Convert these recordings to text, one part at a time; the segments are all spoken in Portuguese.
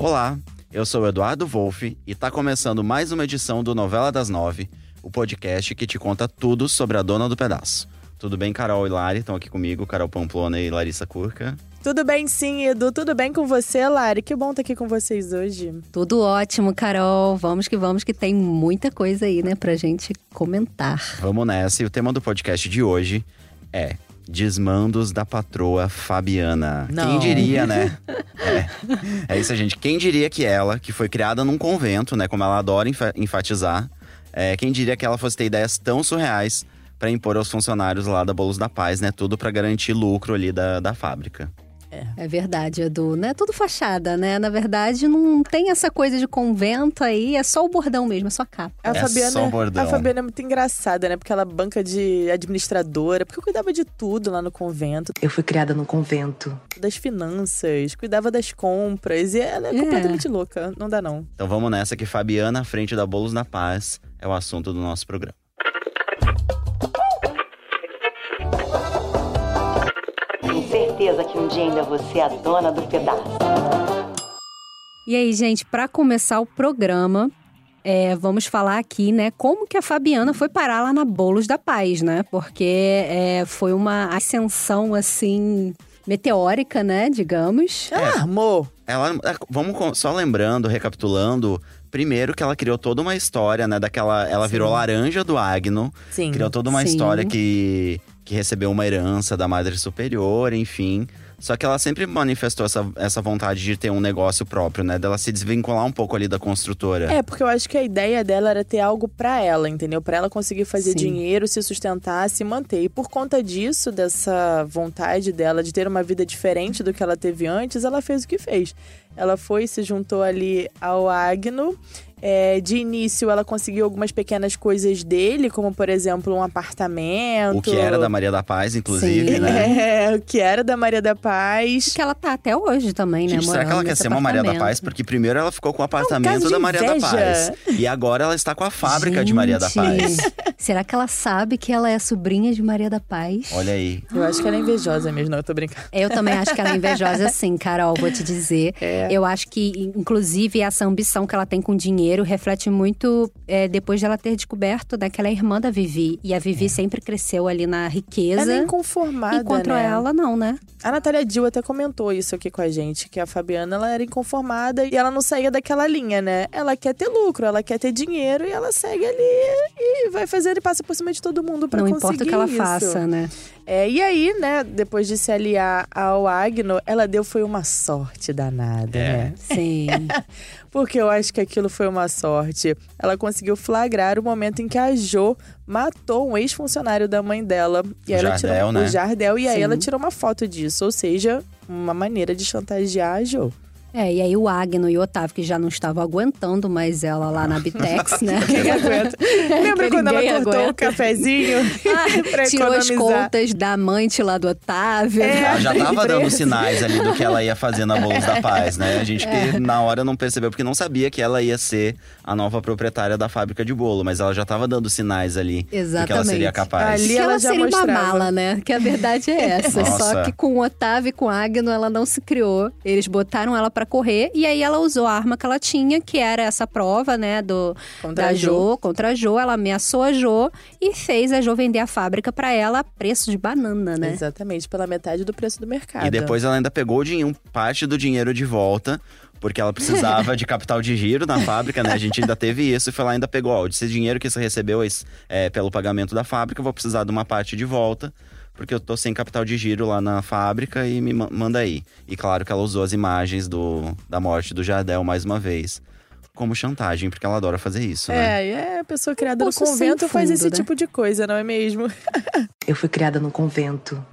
Olá, eu sou o Eduardo Wolff e tá começando mais uma edição do Novela das Nove, o podcast que te conta tudo sobre a dona do pedaço. Tudo bem, Carol e Lari? Estão aqui comigo, Carol Pamplona e Larissa Curca. Tudo bem sim, Edu. Tudo bem com você, Lari? Que bom estar aqui com vocês hoje. Tudo ótimo, Carol. Vamos que vamos, que tem muita coisa aí, né, pra gente comentar. Vamos nessa. E o tema do podcast de hoje é Desmandos da patroa Fabiana. Não. Quem diria, né? é. é isso, gente. Quem diria que ela, que foi criada num convento, né? Como ela adora enfa- enfatizar, é, quem diria que ela fosse ter ideias tão surreais para impor aos funcionários lá da Bolos da Paz, né? Tudo para garantir lucro ali da, da fábrica. É verdade, Edu. Não é tudo fachada, né? Na verdade, não tem essa coisa de convento aí, é só o bordão mesmo, é só a capa. A É Fabiana, só bordão. a Fabiana é muito engraçada, né? Porque ela banca de administradora, porque eu cuidava de tudo lá no convento, Eu fui criada no convento. das finanças, cuidava das compras, e ela é, É. completamente louca. Não dá não. Então vamos nessa que Fabiana à frente da Bolos da Paz é o assunto do nosso programa. Certeza que um dia ainda você é a dona do pedaço. E aí, gente, pra começar o programa, é, vamos falar aqui, né, como que a Fabiana foi parar lá na Bolos da Paz, né? Porque é, foi uma ascensão, assim, meteórica, né, digamos. Ela armou. Ela, é, vamos só lembrando, recapitulando, primeiro que ela criou toda uma história, né, daquela, ela virou laranja do Agno, Sim. criou toda uma Sim. história que que recebeu uma herança da Madre Superior, enfim. Só que ela sempre manifestou essa, essa vontade de ter um negócio próprio, né? Dela se desvincular um pouco ali da construtora. É, porque eu acho que a ideia dela era ter algo pra ela, entendeu? Pra ela conseguir fazer Sim. dinheiro, se sustentar, se manter. E por conta disso, dessa vontade dela de ter uma vida diferente do que ela teve antes, ela fez o que fez. Ela foi e se juntou ali ao Agno. É, de início, ela conseguiu algumas pequenas coisas dele, como por exemplo um apartamento. O que era da Maria da Paz, inclusive, Sim. né? É, o que era da Maria da Paz. Que ela tá até hoje também, né? Gente, será que ela quer ser uma Maria da. Paz? Porque primeiro ela ficou com o apartamento caso de da Maria da. Paz. E agora ela está com a fábrica de Maria da Gente, Paz. Será que ela sabe que ela é sobrinha de Maria da Paz? Olha aí. Eu acho que ela é invejosa mesmo, não, eu tô brincando. Eu também acho que ela é invejosa, sim, Carol, vou te dizer. É. Eu acho que, inclusive, essa ambição que ela tem com dinheiro reflete muito é, depois de ela ter descoberto né, que ela é irmã da Vivi. E a Vivi sempre cresceu ali na riqueza. Ela é inconformada, Enquanto né? ela, não, né? A Natália Dill até comentou isso aqui com a gente, que a Fabiana ela era inconformada e ela não saía daquela linha, né? Ela quer ter lucro, ela quer ter dinheiro e ela segue ali e vai fazendo e passa por cima de todo mundo pra não conseguir importa o que ela isso. faça, né? É, e aí, né, depois de se aliar ao Agno, ela deu foi uma sorte danada, É. né? Sim. Porque eu acho que aquilo foi uma sorte. Ela conseguiu flagrar o momento em que a Jo matou um ex-funcionário da mãe dela. E O aí ela Jardel, tirou né? o Jardel e aí Sim. ela tirou uma foto disso, ou seja, uma maneira de chantagear a Jo. É, e aí o Agno e o Otávio, que já não estavam aguentando mais ela lá na Bitex, né? Quem aguenta? Lembra quando ela cortou o aguenta. cafezinho pra Tirou as contas da amante lá do Otávio. É. Ela já tava dando sinais ali do que ela ia fazer na Bolos da Paz, né? A gente É. que na hora não percebeu, porque não sabia que ela ia ser a nova proprietária da fábrica de bolo, mas ela já tava dando sinais ali do que ela Exatamente. seria capaz. Ali que ela ela já seria uma mostrava. mala, né? Que a verdade é essa. Nossa. Só que com o Otávio e com o Agno, ela não se criou. Eles botaram ela pra correr e aí ela usou a arma que ela tinha, que era essa prova, né, do Contra da Jo. Jo. contra a Jo. Ela ameaçou a Jo e fez a Jo vender a fábrica pra ela a preço de banana, né? Exatamente, pela metade do preço do mercado. E depois ela ainda pegou o dinheiro, parte do dinheiro de volta, porque ela precisava de capital de giro na fábrica, né? A gente ainda teve isso e foi lá ainda pegou, ó, esse dinheiro que você recebeu é, pelo pagamento da fábrica, eu vou precisar de uma parte de volta. Porque eu tô sem capital de giro lá na fábrica e me ma- manda aí. E claro que ela usou as imagens do, da morte do Jardel mais uma vez. Como chantagem, porque ela adora fazer isso, né? É, é a pessoa criada no poço sem convento faz fundo, esse né? tipo de coisa, não é mesmo? Eu fui criada no convento.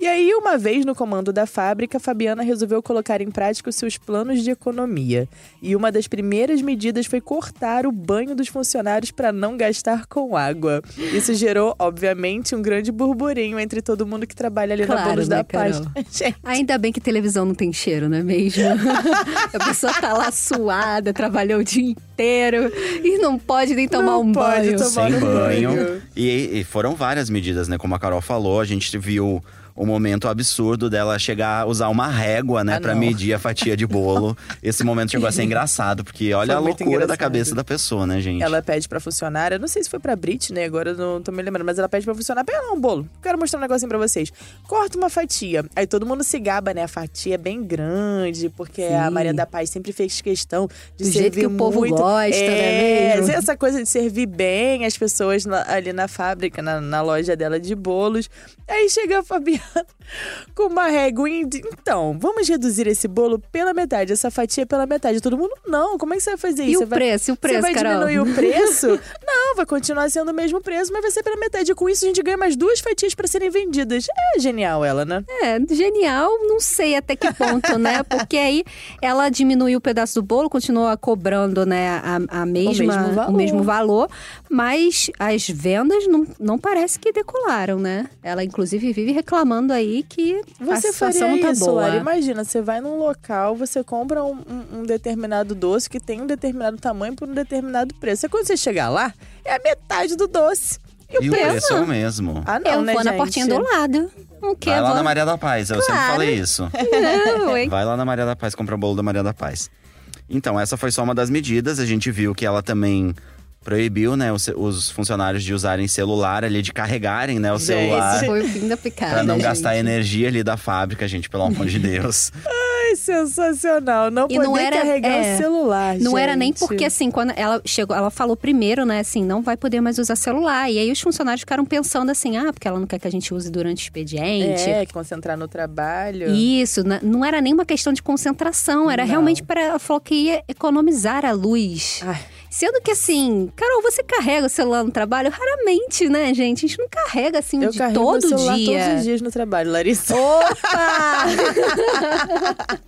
E aí, uma vez no comando da fábrica, Fabiana resolveu colocar em prática os seus planos de economia. E uma das primeiras medidas foi cortar o banho dos funcionários para não gastar com água. Isso gerou, obviamente, um grande burburinho entre todo mundo que trabalha ali na Claro, Bolos né, da Paz. Ainda bem que televisão não tem cheiro, não é mesmo? a pessoa tá lá suada, trabalhou o dia inteiro e não pode nem tomar Não um pode banho. tomar Sem um banho. banho. E, e foram várias medidas, né? Como a Carol falou, a gente viu o momento absurdo dela chegar a usar uma régua, né, Ah, pra não. medir a fatia de bolo. Esse momento chegou a ser engraçado, porque olha Foi a loucura da engraçado. cabeça da pessoa, né, gente? Ela pede pra funcionária, não sei se foi pra Britney, agora eu não tô me lembrando, mas ela pede pra funcionária, pega lá um bolo, quero mostrar um negocinho pra vocês. Corta uma fatia. Aí todo mundo se gaba, né? A fatia é bem grande, porque a Sim. Maria da Paz sempre fez questão de Do servir jeito que o povo muito. gosta, é, não é mesmo? Essa coisa de servir bem as pessoas na- ali na fábrica, na, na loja dela de bolos. Aí chega a Fabiana com uma réguinha de, então, vamos reduzir esse bolo pela metade, essa fatia pela metade. Todo mundo, não, como é que você vai fazer E isso? o Você vai- preço? E o preço, você vai Carol? diminuir o preço? Vai continuar sendo o mesmo preço, mas vai ser pela metade. Com isso, a gente ganha mais duas fatias para serem vendidas. É genial ela, né? É, genial, não sei até que ponto, né? Porque aí ela diminuiu o pedaço do bolo, continuou cobrando, né, a, a mesma, mesmo valor. o mesmo valor, mas as vendas não, não parece que decolaram, né? Ela, inclusive, vive reclamando aí que Você a situação faria não tá isso, boa. Imagina, você vai num local, você compra um, um- um determinado doce que tem um determinado tamanho por um determinado preço. E quando você chegar lá, é a metade do doce. E o E o preço? é o mesmo. Ah, não, Eu né, vou na gente? portinha do lado. O quê? Vai lá Vou- na Maria da Paz, eu sempre Claro. falei isso. Não, hein? Vai lá na Maria da Paz, compra o bolo da Maria da Paz. Então, essa foi só uma das medidas. A gente viu que ela também proibiu, né, os, os funcionários de usarem celular ali, de carregarem, né, o Gente. celular. Foi o fim da picada. Pra não gente. gastar energia ali da fábrica, gente, pelo amor de Deus. Ai, sensacional. Não E poder não era- carregar é, o celular, Não era nem gente. porque, assim, quando ela chegou, ela falou primeiro, né, assim, não vai poder mais usar celular. E aí os funcionários ficaram pensando assim, ah, porque ela não quer que a gente use durante o expediente. É, concentrar no trabalho. Isso, não era nem uma questão de concentração, era Não. realmente para ela falou que ia economizar a luz. Ai. Sendo que assim, Carol, você carrega o celular no trabalho? Raramente, né, gente? A gente não carrega assim Eu de carrego todo meu celular dia. todos os dias no trabalho, Larissa. Opa!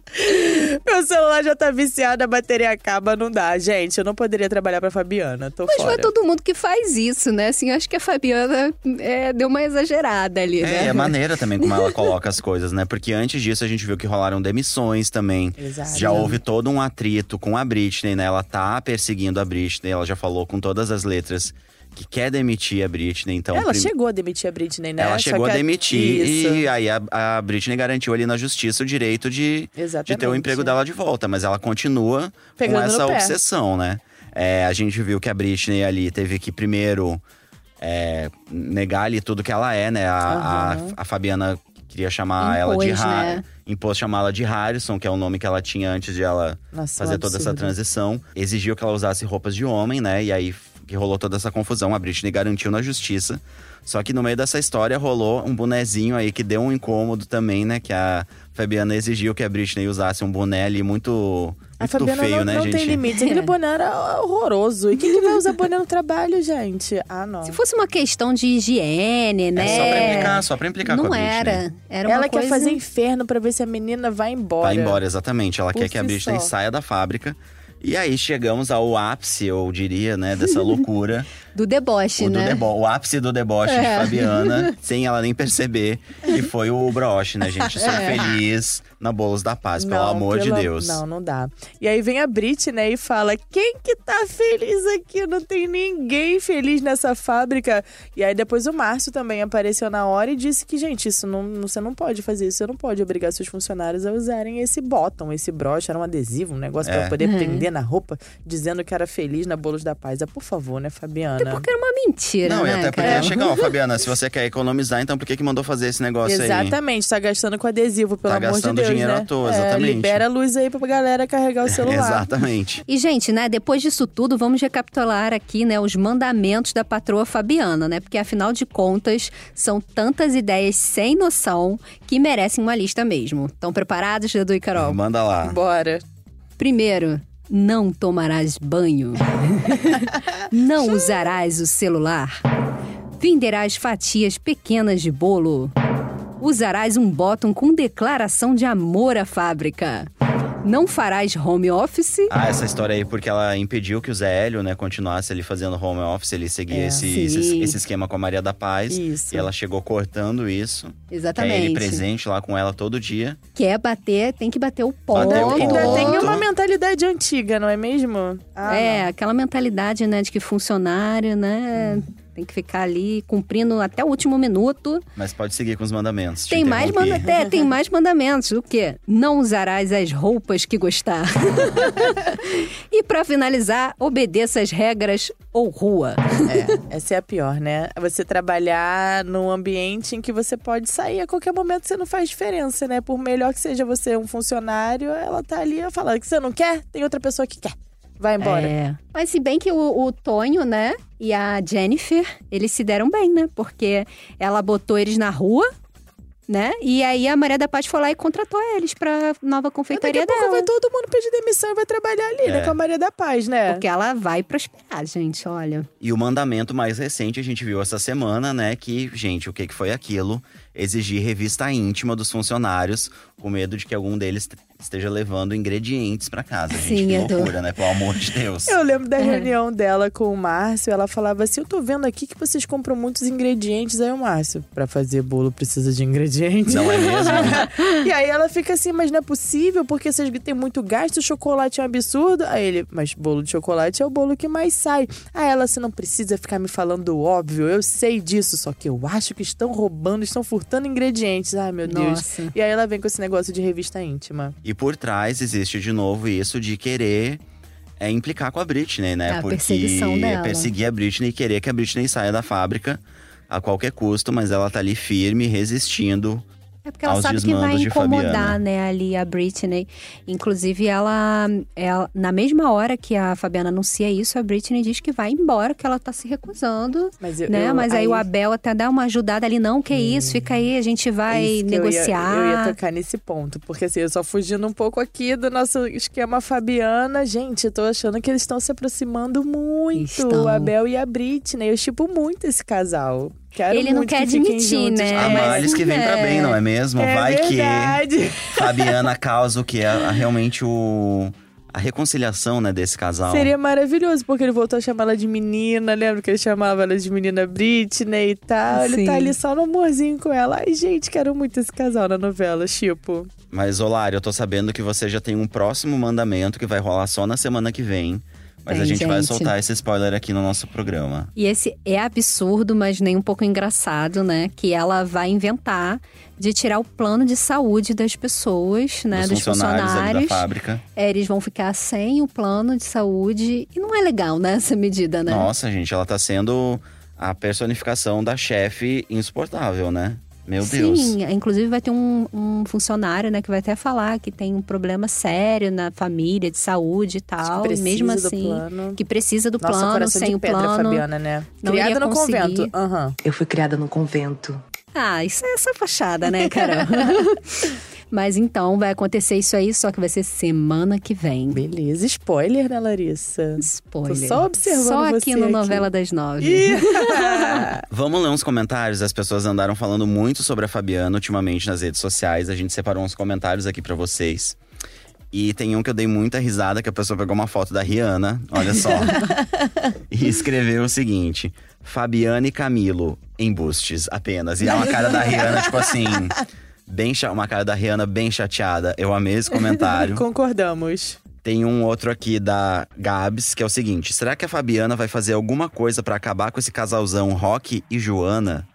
Meu celular já tá viciado, a bateria acaba, não dá. Gente, eu não poderia trabalhar pra Fabiana, tô Mas fora. não é todo mundo que faz isso, né? Assim, eu acho que a Fabiana é, deu uma exagerada ali, É, né? e a maneira também como ela coloca as coisas, né? Porque antes disso a gente viu que rolaram demissões também. Exato. Já houve todo um atrito com a Britney, né? Ela tá perseguindo a Britney, ela já falou com todas as letras que quer demitir a Britney, então… Ela prim- chegou a demitir a Britney, né? Ela chegou que a demitir Isso. e aí a, a Britney garantiu ali na justiça o direito de, de ter o emprego dela de volta, mas ela continua Pegando com essa obsessão, né? É, a gente viu que a Britney ali teve que primeiro é, negar ali tudo que ela é, né? A, a, Aham. a Fabiana queria chamar ela de Impôs, Har- né? impôs chamá-la de Harrison, que é o nome que ela tinha antes de ela Nossa, fazer toda essa transição. Exigiu que ela usasse roupas de homem, né? E aí que rolou toda essa confusão. A Britney garantiu na justiça. Só que no meio dessa história rolou um bonezinho aí que deu um incômodo também, né? Que a Fabiana exigiu que a Britney usasse um boné ali muito, A muito Fabiana feio, não, né, não gente? tem limites. Aquele boné era horroroso. E quem que vai usar boné no trabalho, gente? Ah, não. Se fosse uma questão de higiene, né? É só pra implicar, só pra implicar Não com a Britney. era. Era uma Ela coisa... quer fazer inferno pra ver se a menina vai embora. Vai embora, exatamente. Ela Por quer que a Britney só. saia da fábrica. E aí chegamos ao ápice, eu diria, né, dessa loucura. Do deboche, o, do né? debo- o ápice do deboche de Fabiana, sem ela nem perceber, que foi o broche, né, gente? Sou feliz na Bolos da Paz, pelo Não, amor pelo- de Deus. Não, não dá. E aí vem a Brit, né, e fala: quem que tá feliz aqui? Não tem ninguém feliz nessa fábrica. E aí depois o Márcio também apareceu na hora e disse que, gente, isso não, você não pode fazer isso, você não pode obrigar seus funcionários a usarem esse bottom, esse broche, era um adesivo, um negócio É. pra poder prender na roupa, dizendo que era feliz na Bolos da Paz. Ah, por favor, né, Fabiana? Porque era uma mentira, Não, né, e até porque cara? ia chegar, ó, Fabiana, se você quer economizar, então por que que mandou fazer esse negócio aí? Exatamente, tá gastando com adesivo, pelo Tá amor de gastando Deus, dinheiro né? à toa, É, exatamente. libera a luz aí pra galera carregar o celular. Exatamente. E, gente, né, depois disso tudo, vamos recapitular aqui, né, os mandamentos da patroa Fabiana, né? Porque, afinal de contas, são tantas ideias sem noção que merecem uma lista mesmo. Estão preparados, Edu e Carol? Manda lá. Bora. Primeiro, não tomarás banho. não usarás o celular. Venderás fatias pequenas de bolo. Usarás um bottom com declaração de amor à fábrica. Não farás home office. Ah, essa história aí, porque ela impediu que o Zé Hélio, né, continuasse ali fazendo home office, ele seguia É, esse, esse, esse esquema com a Maria da Paz. Isso. E ela chegou cortando isso. Ele Exatamente. presente lá com ela todo dia. Quer bater, tem que bater o ponto. Bater o Ainda tem uma mentalidade antiga, não é mesmo? Ah, é, não. aquela mentalidade, né, de que funcionário, né, tem Tem que ficar ali cumprindo até o último minuto. Mas pode seguir com os mandamentos. te Tem mais, manda é, tem mais mandamentos. O quê? Não usarás as roupas que gostar. e pra finalizar, obedeça as regras ou rua. É, essa é a pior, né? Você trabalhar num ambiente em que você pode sair a qualquer momento, você não faz diferença, né? Por melhor que seja você um funcionário, ela tá ali falando que você não quer, tem outra pessoa que quer. Vai embora. É. Mas se bem que o, o Tonho, né, e a Jennifer, eles se deram bem, né? Porque ela botou eles na rua, né? E aí a Maria da Paz foi lá e contratou eles pra nova Daqui confeitaria a pouco dela. vai todo mundo pedir demissão e vai trabalhar ali, né? É. Com a Maria da Paz, né? Porque ela vai prosperar, gente, olha. E o mandamento mais recente a gente viu essa semana, né? Que, gente, o que, que foi aquilo? Exigir revista íntima dos funcionários, com medo de que algum deles esteja levando ingredientes pra casa. Gente, Sim, que Edu. loucura, né? Pelo amor de Deus. Eu lembro da É. reunião dela com o Márcio, ela falava assim: Eu tô vendo aqui que vocês compram muitos ingredientes. Aí o Márcio, pra fazer bolo precisa de ingredientes. Não é mesmo? e aí ela fica assim, mas não é possível, porque vocês têm muito gasto, o chocolate é um absurdo. Aí ele, mas bolo de chocolate é o bolo que mais sai. Aí ela, você não precisa ficar me falando o óbvio, eu sei disso, só que eu acho que estão roubando, estão furtando ingredientes. Ai, meu Deus. Nossa. E aí ela vem com esse negócio de revista íntima. E por trás existe de novo isso de querer é, implicar com a Britney, né? É a Porque perseguição dela. perseguir a Britney e querer que a Britney saia da fábrica a qualquer custo, mas ela tá ali firme, resistindo. É porque ela Aos sabe que vai incomodar, né, ali a Britney. Inclusive, ela, ela, na mesma hora que a Fabiana anuncia isso, a Britney diz que vai embora, que ela tá se recusando. Mas eu, né? eu- Mas aí, o Abel até dá uma ajudada ali, não, que isso, fica aí, a gente vai Isso que eu ia- negociar. Eu ia, tocar nesse ponto, porque assim, eu só fugindo um pouco aqui do nosso esquema Fabiana. Gente, eu tô achando que eles estão se aproximando muito. Estão. O Abel e a Britney. Eu chipo muito esse casal. Quero Ele não quer que admitir, né? a mas males que vem pra é. bem, não é mesmo? É vai verdade. que Fabiana causa o que é realmente o a reconciliação, né, desse casal. Seria maravilhoso, porque ele voltou a chamar ela de menina. Lembra que ele chamava ela de menina Britney e tal? Ele Sim. tá ali só no amorzinho com ela. Ai, gente, quero muito esse casal na novela, tipo. Mas, Olário, eu tô sabendo que você já tem um próximo mandamento que vai rolar só na semana que vem. Mas Tem, a gente, vai gente. soltar esse spoiler aqui no nosso programa. E esse é absurdo, mas nem um pouco engraçado, né? Que ela vai inventar de tirar o plano de saúde das pessoas, né? dos Dos funcionários, ali da funcionários. fábrica. É, eles vão ficar sem o plano de saúde. E não é legal, né? Essa medida, né? Nossa, gente, ela tá sendo a personificação da chefe insuportável, né? Meu Deus. Sim, inclusive vai ter um, um funcionário, né, que vai até falar que tem um problema sério na família, de saúde e tal. precisa e mesmo do assim, plano. que precisa do Nossa, plano, coração sem de o pedra, plano. Fabiana, né? não Criada no conseguir. convento. Aham. Eu fui criada no convento. Ah, isso é essa fachada, né, Carol? Mas então vai acontecer isso aí, só que vai ser semana que vem. Beleza, spoiler, né, Larissa? Spoiler. Tô só observando Só aqui você no aqui. Novela das Nove. Vamos ler uns comentários. As pessoas andaram falando muito sobre a Fabiana ultimamente nas redes sociais. A gente separou uns comentários aqui pra vocês. E tem um que eu dei muita risada, que a pessoa pegou uma foto da Rihanna, olha só. e escreveu o seguinte: Fabiana e Camilo, embustes apenas. E é uma cara da Rihanna, tipo assim. Bem cha- uma cara da Rihanna bem chateada. Eu amei esse comentário. Concordamos. Tem um outro aqui da Gabs, que é o seguinte: será que a Fabiana vai fazer alguma coisa pra acabar com esse casalzão Rock e Joana?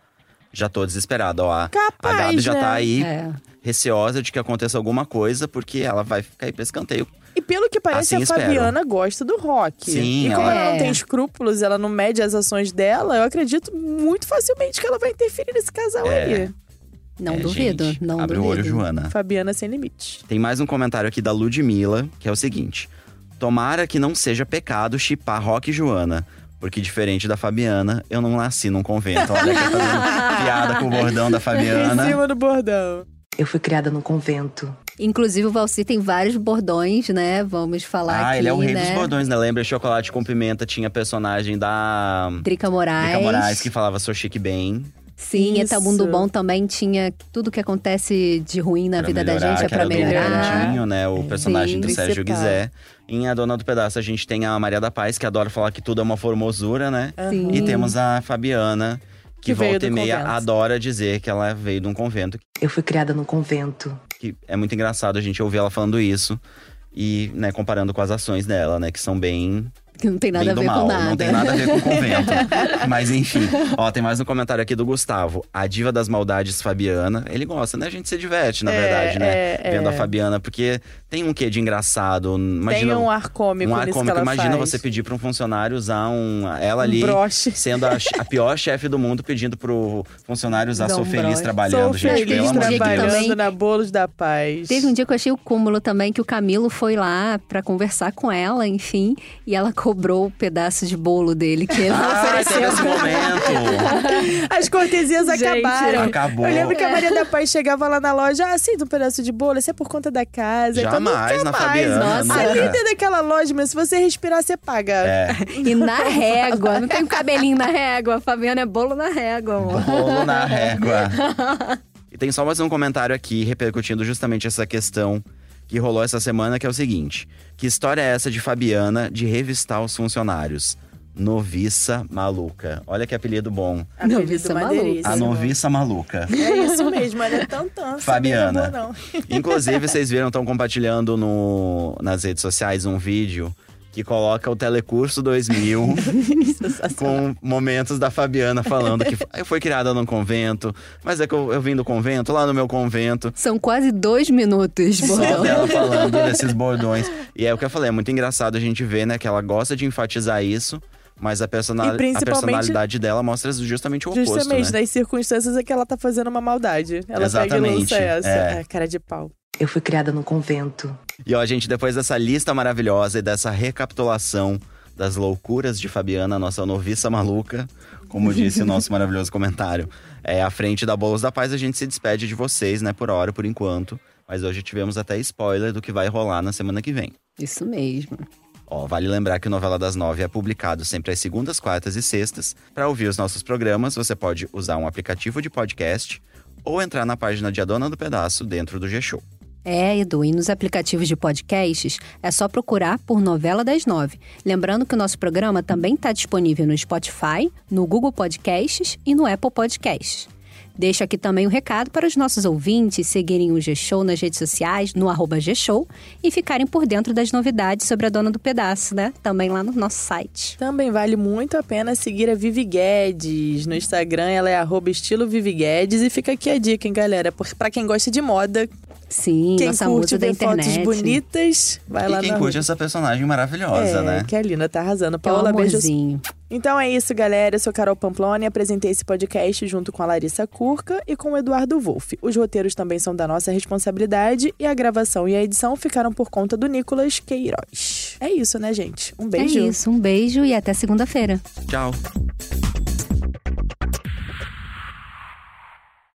Já tô desesperada, ó. A, Capaz, a Gabs já né? tá aí É. receosa de que aconteça alguma coisa, porque ela vai ficar aí pra escanteio. E pelo que parece, Assim a espero. Fabiana gosta do rock. Sim, e como ela- ela não É. tem escrúpulos, ela não mede as ações dela, eu acredito muito facilmente que ela vai interferir nesse casal É. aí. Não É, duvido, gente, não Abre duvido. o olho, Joana. Fabiana sem limite. Tem mais um comentário aqui da Ludmilla, que é o seguinte: Tomara que não seja pecado chipar Rock e Joana. Porque diferente da Fabiana, eu não nasci num convento. Olha que fazendo piada com o bordão da Em Fabiana. cima do bordão. Eu fui criada no convento. Inclusive, o Valci tem vários bordões, né? Vamos falar Ah, aqui, ele é o rei né? dos bordões, né? Lembra Chocolate com Pimenta? Tinha personagem da Drica Moraes. Drica Moraes que falava sou chique bem. Sim, Isso. Etamundo Bom também tinha tudo que acontece de ruim na pra vida da melhorar, gente é pra do melhorar. Cantinho, né? O personagem do Principal. Sérgio Guizé. Em A Dona do Pedaço, a gente tem a Maria da Paz, que adora falar que tudo é uma formosura, né? Sim. E temos a Fabiana, que, Que volta e do meia convento. adora dizer que ela veio de um convento. Eu fui criada no convento. Que é muito engraçado a gente ouvir ela falando isso. E, né, comparando com as ações dela, né? Que são bem Que não tem nada a ver mal, com nada. não tem nada a ver com convento. Mas enfim, ó, tem mais um comentário aqui do Gustavo. A diva das maldades Fabiana. Ele gosta, né? A gente se diverte, na É, verdade, né? é, Vendo é. a Fabiana, porque tem um quê de engraçado. Imagina, Tem um ar cômico um ar cômico. que ela Imagina faz. você pedir pra um funcionário usar um. Ela Um ali. broche. Sendo a, a pior chefe do mundo, pedindo pro funcionário usar Dar Sou um Feliz broche. trabalhando, Sou gente. feliz de trabalhando na Bolos da Paz. Teve um dia que eu achei o cúmulo também que o Camilo foi lá pra conversar com ela, enfim, e ela cobrou o pedaço de bolo dele que ele Ah, ofereceu. teve esse momento. As cortesias Gente, acabaram. Acabou. Eu lembro que a Maria da Paz chegava lá na loja, ah, sinta um pedaço de bolo, isso é por conta da casa. Jamais nunca na mais. Fabiana. Nossa. A nunca. líder daquela loja, mas se você respirar, você paga. É. E na régua, não tem um cabelinho na régua. A Fabiana é bolo na régua, amor. Bolo na régua. E tem só mais um comentário aqui repercutindo justamente essa questão que rolou essa semana, que é o seguinte: que história é essa de Fabiana de revistar os funcionários? Noviça maluca. Olha que apelido bom. Apelido Noviça maneiríssimo. A noviça maluca. É isso mesmo, ela é tão tão. Fabiana. Não. Inclusive, vocês viram, estão compartilhando no, nas redes sociais um vídeo que coloca o Telecurso 2000 com momentos da Fabiana falando que eu fui criada num convento, mas é que eu, eu vim do convento, lá no meu convento. São quase dois minutos, Só dela falando desses bordões. E é o que eu falei, é muito engraçado a gente ver, né, que ela gosta de enfatizar isso, mas a, a personalidade dela mostra justamente o oposto, Justamente, né? nas circunstâncias é que ela tá fazendo uma maldade. Ela pega e Exatamente, lança essa. é. É, cara de pau. Eu fui criada no convento. E ó, gente, depois dessa lista maravilhosa e dessa recapitulação das loucuras de Fabiana, nossa noviça maluca, como disse o nosso maravilhoso comentário, é, à frente da Bolos da Paz, a gente se despede de vocês, né, por hora, por enquanto. Mas hoje tivemos até spoiler do que vai rolar na semana que vem. Isso mesmo. Ó, vale lembrar que o Novela das Nove é publicado sempre às segundas, quartas e sextas. Para ouvir os nossos programas, você pode usar um aplicativo de podcast ou entrar na página de A Dona do Pedaço dentro do G-Show. É, Edu, e nos aplicativos de podcasts é só procurar por Novela das Nove. Lembrando que o nosso programa também está disponível no Spotify, no Google Podcasts e no Apple Podcasts. Deixo aqui também o recado para os nossos ouvintes seguirem o G-Show nas redes sociais, no arroba G-Show, e ficarem por dentro das novidades sobre a Dona do Pedaço, né? Também lá no nosso site. Também vale muito a pena seguir a Vivi Guedes. No Instagram ela é arroba estilo Vivi Guedes. E fica aqui a dica, hein, galera? Porque pra quem gosta de moda, Sim, quem nossa curte musa da internet. fotos bonitas, vai lá e quem na curte rua. essa personagem maravilhosa, é, né? que a Lina tá arrasando. Que é um Paola, beijo. Então é isso, galera. Eu sou Carol Pamploni, apresentei esse podcast junto com a Larissa Curca e com o Eduardo Wolff. Os roteiros também são da nossa responsabilidade e a gravação e a edição ficaram por conta do Nicolas Queiroz. É isso, né, gente? Um beijo. É isso, um beijo e até segunda-feira. Tchau.